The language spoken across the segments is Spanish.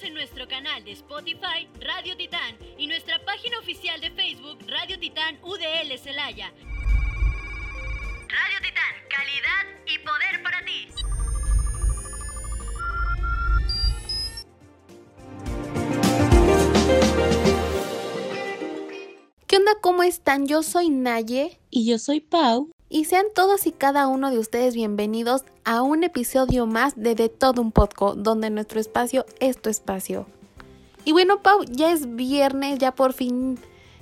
En nuestro canal de Spotify Radio Titán y nuestra página oficial de Facebook Radio Titán UDL Celaya. Radio Titán, calidad y poder para ti. ¿Qué onda? ¿Cómo están? Yo soy Naye. Y yo soy Pau. Y sean todos y cada uno de ustedes bienvenidos a un episodio más de De Todo Un Podcast, donde nuestro espacio es tu espacio. Y bueno, Pau, ya es viernes, ya por fin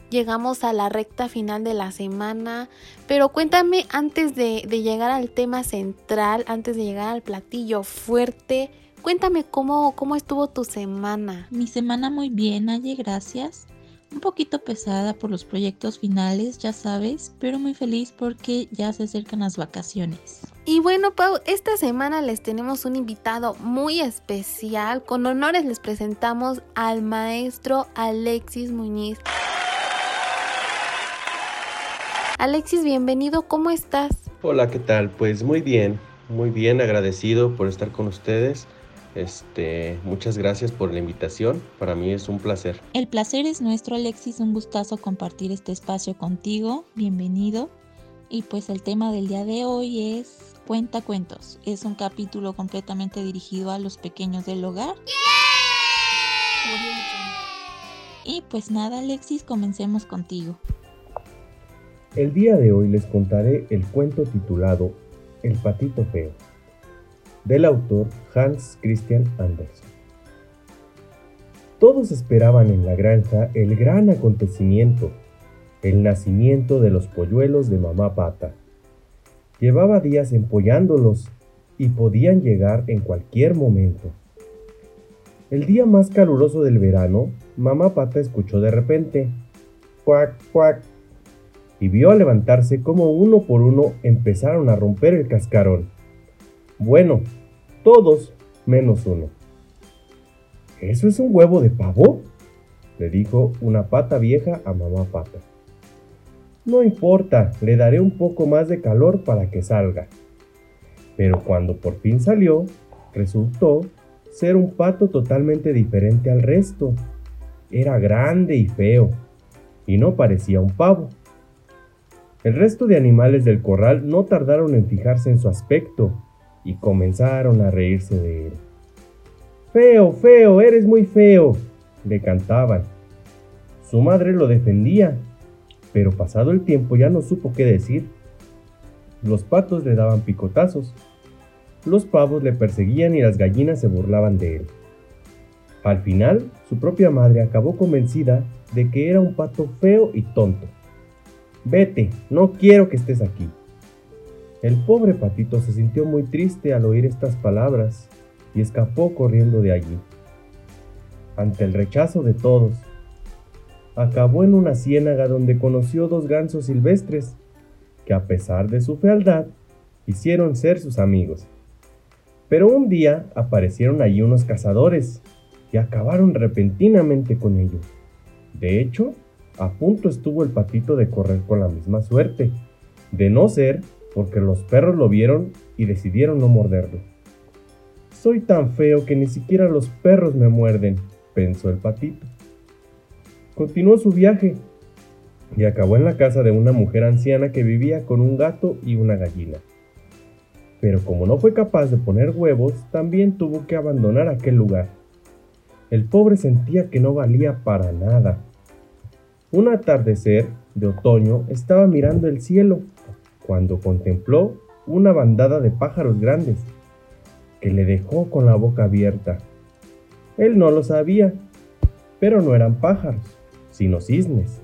llegamos a la recta final de la semana. Pero cuéntame, antes de, de llegar al tema central, antes de llegar al platillo fuerte, cuéntame cómo, cómo estuvo tu semana. Mi semana muy bien, Aye, gracias un poquito pesada por los proyectos finales, ya sabes, pero muy feliz porque ya se acercan las vacaciones. Y bueno, Pau, esta semana les tenemos un invitado muy especial. Con honores les presentamos al maestro Alexis Muñiz. Alexis, bienvenido, ¿cómo estás? Hola, ¿qué tal? Pues muy bien, muy bien, agradecido por estar con ustedes este, muchas gracias por la invitación. Para mí es un placer. El placer es nuestro, Alexis. Un gustazo compartir este espacio contigo. Bienvenido. Y pues el tema del día de hoy es Cuenta Cuentos. Es un capítulo completamente dirigido a los pequeños del hogar. Y pues nada, Alexis, comencemos contigo. El día de hoy les contaré el cuento titulado El patito feo del autor Hans Christian Andersen. Todos esperaban en la granja el gran acontecimiento, el nacimiento de los polluelos de mamá pata. Llevaba días empollándolos y podían llegar en cualquier momento. El día más caluroso del verano, mamá pata escuchó de repente, cuac, cuac, y vio a levantarse como uno por uno empezaron a romper el cascarón. Bueno, todos menos uno. ¿Eso es un huevo de pavo? le dijo una pata vieja a mamá pata. No importa, le daré un poco más de calor para que salga. Pero cuando por fin salió, resultó ser un pato totalmente diferente al resto. Era grande y feo, y no parecía un pavo. El resto de animales del corral no tardaron en fijarse en su aspecto y comenzaron a reírse de él. Feo, feo, eres muy feo, le cantaban. Su madre lo defendía, pero pasado el tiempo ya no supo qué decir. Los patos le daban picotazos, los pavos le perseguían y las gallinas se burlaban de él. Al final, su propia madre acabó convencida de que era un pato feo y tonto. Vete, no quiero que estés aquí. El pobre patito se sintió muy triste al oír estas palabras y escapó corriendo de allí. Ante el rechazo de todos, acabó en una ciénaga donde conoció dos gansos silvestres que a pesar de su fealdad hicieron ser sus amigos. Pero un día aparecieron allí unos cazadores y acabaron repentinamente con ellos. De hecho, a punto estuvo el patito de correr con la misma suerte, de no ser porque los perros lo vieron y decidieron no morderlo. Soy tan feo que ni siquiera los perros me muerden, pensó el patito. Continuó su viaje y acabó en la casa de una mujer anciana que vivía con un gato y una gallina. Pero como no fue capaz de poner huevos, también tuvo que abandonar aquel lugar. El pobre sentía que no valía para nada. Un atardecer de otoño estaba mirando el cielo cuando contempló una bandada de pájaros grandes que le dejó con la boca abierta. Él no lo sabía, pero no eran pájaros, sino cisnes.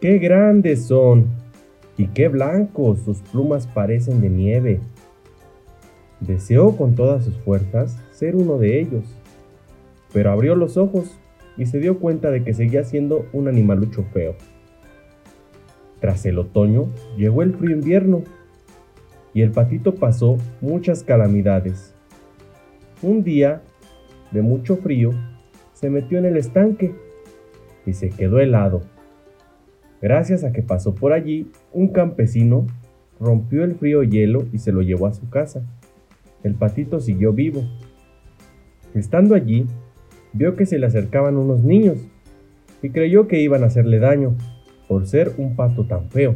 ¡Qué grandes son! ¡Y qué blancos! Sus plumas parecen de nieve. Deseó con todas sus fuerzas ser uno de ellos, pero abrió los ojos y se dio cuenta de que seguía siendo un animalucho feo. Tras el otoño llegó el frío invierno y el patito pasó muchas calamidades. Un día, de mucho frío, se metió en el estanque y se quedó helado. Gracias a que pasó por allí, un campesino rompió el frío hielo y se lo llevó a su casa. El patito siguió vivo. Estando allí, vio que se le acercaban unos niños y creyó que iban a hacerle daño por ser un pato tan feo.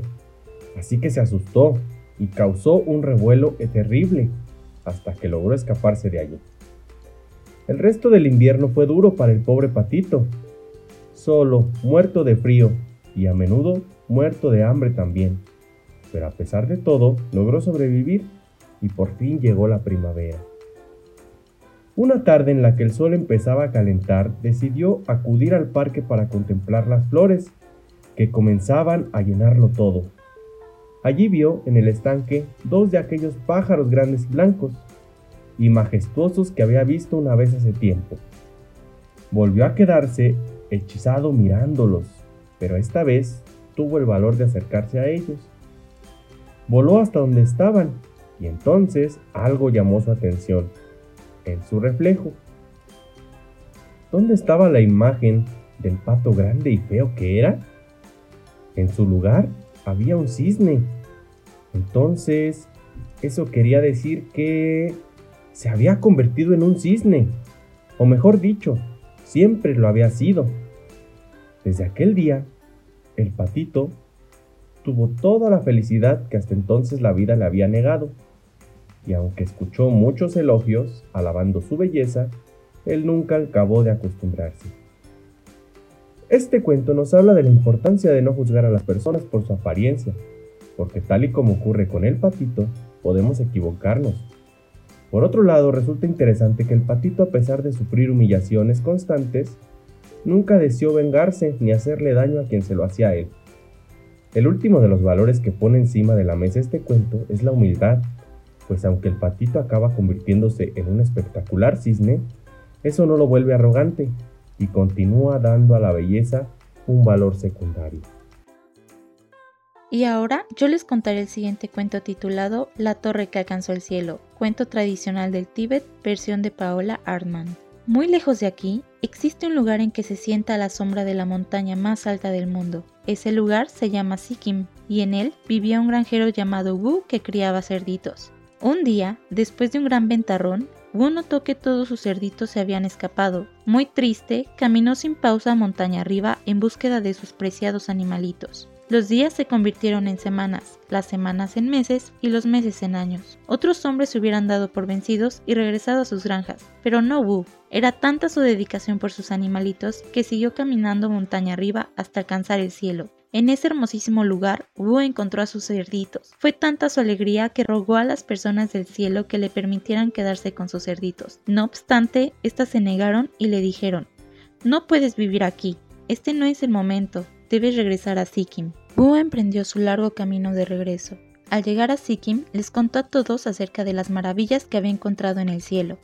Así que se asustó y causó un revuelo terrible hasta que logró escaparse de allí. El resto del invierno fue duro para el pobre patito, solo, muerto de frío y a menudo muerto de hambre también. Pero a pesar de todo, logró sobrevivir y por fin llegó la primavera. Una tarde en la que el sol empezaba a calentar, decidió acudir al parque para contemplar las flores que comenzaban a llenarlo todo. Allí vio en el estanque dos de aquellos pájaros grandes y blancos y majestuosos que había visto una vez hace tiempo. Volvió a quedarse hechizado mirándolos, pero esta vez tuvo el valor de acercarse a ellos. Voló hasta donde estaban y entonces algo llamó su atención, en su reflejo. ¿Dónde estaba la imagen del pato grande y feo que era? En su lugar había un cisne. Entonces, eso quería decir que se había convertido en un cisne. O mejor dicho, siempre lo había sido. Desde aquel día, el patito tuvo toda la felicidad que hasta entonces la vida le había negado. Y aunque escuchó muchos elogios alabando su belleza, él nunca acabó de acostumbrarse. Este cuento nos habla de la importancia de no juzgar a las personas por su apariencia, porque tal y como ocurre con el patito, podemos equivocarnos. Por otro lado, resulta interesante que el patito, a pesar de sufrir humillaciones constantes, nunca deseó vengarse ni hacerle daño a quien se lo hacía a él. El último de los valores que pone encima de la mesa este cuento es la humildad, pues aunque el patito acaba convirtiéndose en un espectacular cisne, eso no lo vuelve arrogante, y continúa dando a la belleza un valor secundario. Y ahora yo les contaré el siguiente cuento titulado La torre que alcanzó el cielo, cuento tradicional del Tíbet, versión de Paola Artman. Muy lejos de aquí existe un lugar en que se sienta a la sombra de la montaña más alta del mundo. Ese lugar se llama Sikkim y en él vivía un granjero llamado Wu que criaba cerditos. Un día, después de un gran ventarrón, Wu notó que todos sus cerditos se habían escapado. Muy triste, caminó sin pausa montaña arriba en búsqueda de sus preciados animalitos. Los días se convirtieron en semanas, las semanas en meses y los meses en años. Otros hombres se hubieran dado por vencidos y regresado a sus granjas, pero no Wu. Era tanta su dedicación por sus animalitos que siguió caminando montaña arriba hasta alcanzar el cielo. En ese hermosísimo lugar, Wu encontró a sus cerditos. Fue tanta su alegría que rogó a las personas del cielo que le permitieran quedarse con sus cerditos. No obstante, éstas se negaron y le dijeron, No puedes vivir aquí, este no es el momento, debes regresar a Sikkim. Wu emprendió su largo camino de regreso. Al llegar a Sikkim, les contó a todos acerca de las maravillas que había encontrado en el cielo.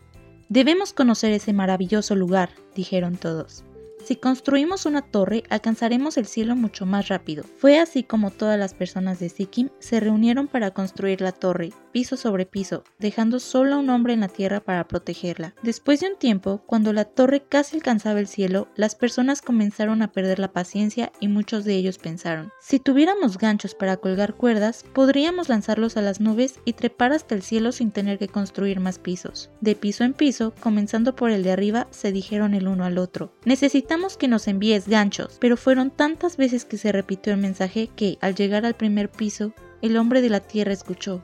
Debemos conocer ese maravilloso lugar, dijeron todos. Si construimos una torre, alcanzaremos el cielo mucho más rápido. Fue así como todas las personas de Sikkim se reunieron para construir la torre, piso sobre piso, dejando solo a un hombre en la tierra para protegerla. Después de un tiempo, cuando la torre casi alcanzaba el cielo, las personas comenzaron a perder la paciencia y muchos de ellos pensaron, si tuviéramos ganchos para colgar cuerdas, podríamos lanzarlos a las nubes y trepar hasta el cielo sin tener que construir más pisos. De piso en piso, comenzando por el de arriba, se dijeron el uno al otro, necesitamos que nos envíes ganchos, pero fueron tantas veces que se repitió el mensaje que, al llegar al primer piso, el hombre de la tierra escuchó,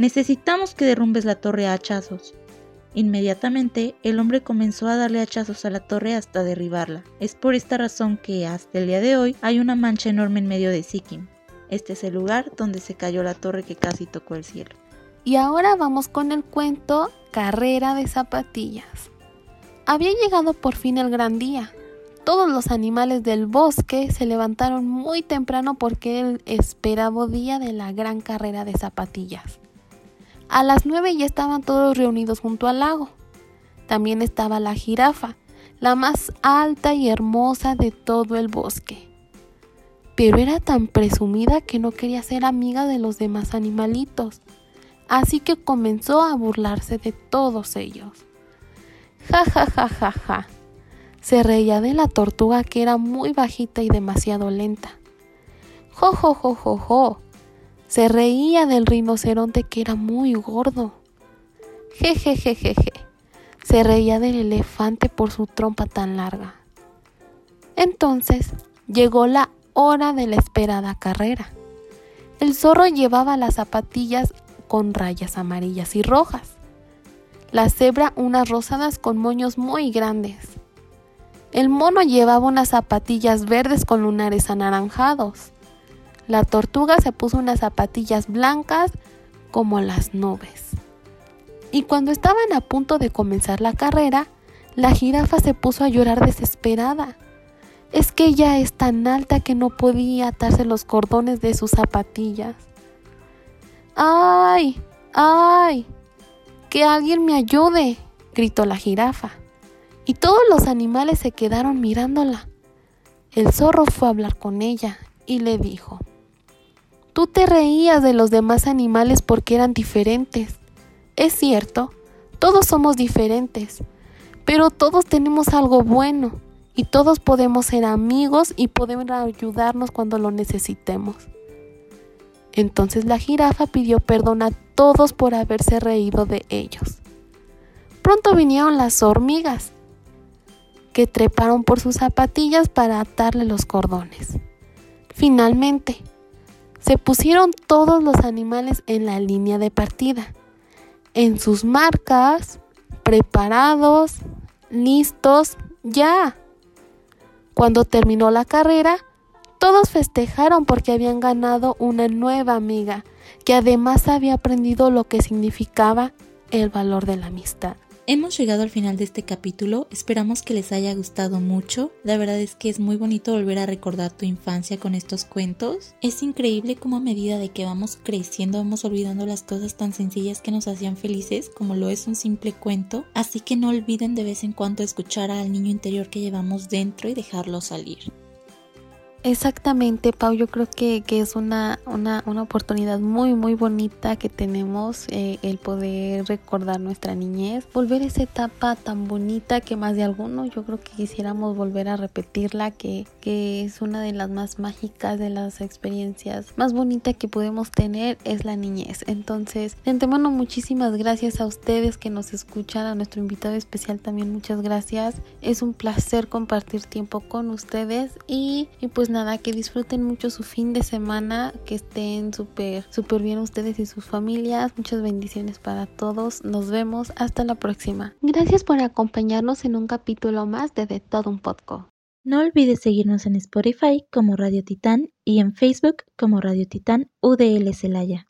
Necesitamos que derrumbes la torre a hachazos. Inmediatamente, el hombre comenzó a darle hachazos a la torre hasta derribarla. Es por esta razón que, hasta el día de hoy, hay una mancha enorme en medio de Sikkim. Este es el lugar donde se cayó la torre que casi tocó el cielo. Y ahora vamos con el cuento Carrera de Zapatillas. Había llegado por fin el gran día. Todos los animales del bosque se levantaron muy temprano porque el esperado día de la gran carrera de zapatillas. A las nueve ya estaban todos reunidos junto al lago. También estaba la jirafa, la más alta y hermosa de todo el bosque. Pero era tan presumida que no quería ser amiga de los demás animalitos, así que comenzó a burlarse de todos ellos. Ja, ja, ja, ja, ja. Se reía de la tortuga que era muy bajita y demasiado lenta. Jo, jo, jo, jo, jo. Se reía del rinoceronte que era muy gordo. Je, je, je, je, je. Se reía del elefante por su trompa tan larga. Entonces llegó la hora de la esperada carrera. El zorro llevaba las zapatillas con rayas amarillas y rojas. La cebra unas rosadas con moños muy grandes. El mono llevaba unas zapatillas verdes con lunares anaranjados. La tortuga se puso unas zapatillas blancas como las nubes. Y cuando estaban a punto de comenzar la carrera, la jirafa se puso a llorar desesperada. Es que ella es tan alta que no podía atarse los cordones de sus zapatillas. ¡Ay! ¡Ay! ¡Que alguien me ayude! gritó la jirafa. Y todos los animales se quedaron mirándola. El zorro fue a hablar con ella y le dijo, Tú te reías de los demás animales porque eran diferentes. Es cierto, todos somos diferentes, pero todos tenemos algo bueno y todos podemos ser amigos y podemos ayudarnos cuando lo necesitemos. Entonces la jirafa pidió perdón a todos por haberse reído de ellos. Pronto vinieron las hormigas, que treparon por sus zapatillas para atarle los cordones. Finalmente, se pusieron todos los animales en la línea de partida, en sus marcas, preparados, listos, ya. Cuando terminó la carrera, todos festejaron porque habían ganado una nueva amiga, que además había aprendido lo que significaba el valor de la amistad. Hemos llegado al final de este capítulo, esperamos que les haya gustado mucho, la verdad es que es muy bonito volver a recordar tu infancia con estos cuentos, es increíble cómo a medida de que vamos creciendo vamos olvidando las cosas tan sencillas que nos hacían felices como lo es un simple cuento, así que no olviden de vez en cuando escuchar al niño interior que llevamos dentro y dejarlo salir. Exactamente, Pau, yo creo que, que es una, una, una, oportunidad muy, muy bonita que tenemos eh, el poder recordar nuestra niñez, volver esa etapa tan bonita que más de alguno yo creo que quisiéramos volver a repetirla, que, que es una de las más mágicas, de las experiencias más bonitas que podemos tener, es la niñez. Entonces, de antemano, muchísimas gracias a ustedes que nos escuchan, a nuestro invitado especial también, muchas gracias. Es un placer compartir tiempo con ustedes y, y pues nada, que disfruten mucho su fin de semana, que estén súper, súper bien ustedes y sus familias. Muchas bendiciones para todos. Nos vemos. Hasta la próxima. Gracias por acompañarnos en un capítulo más de De Todo un Podcast. No olvides seguirnos en Spotify como Radio Titán y en Facebook como Radio Titán UDL Celaya.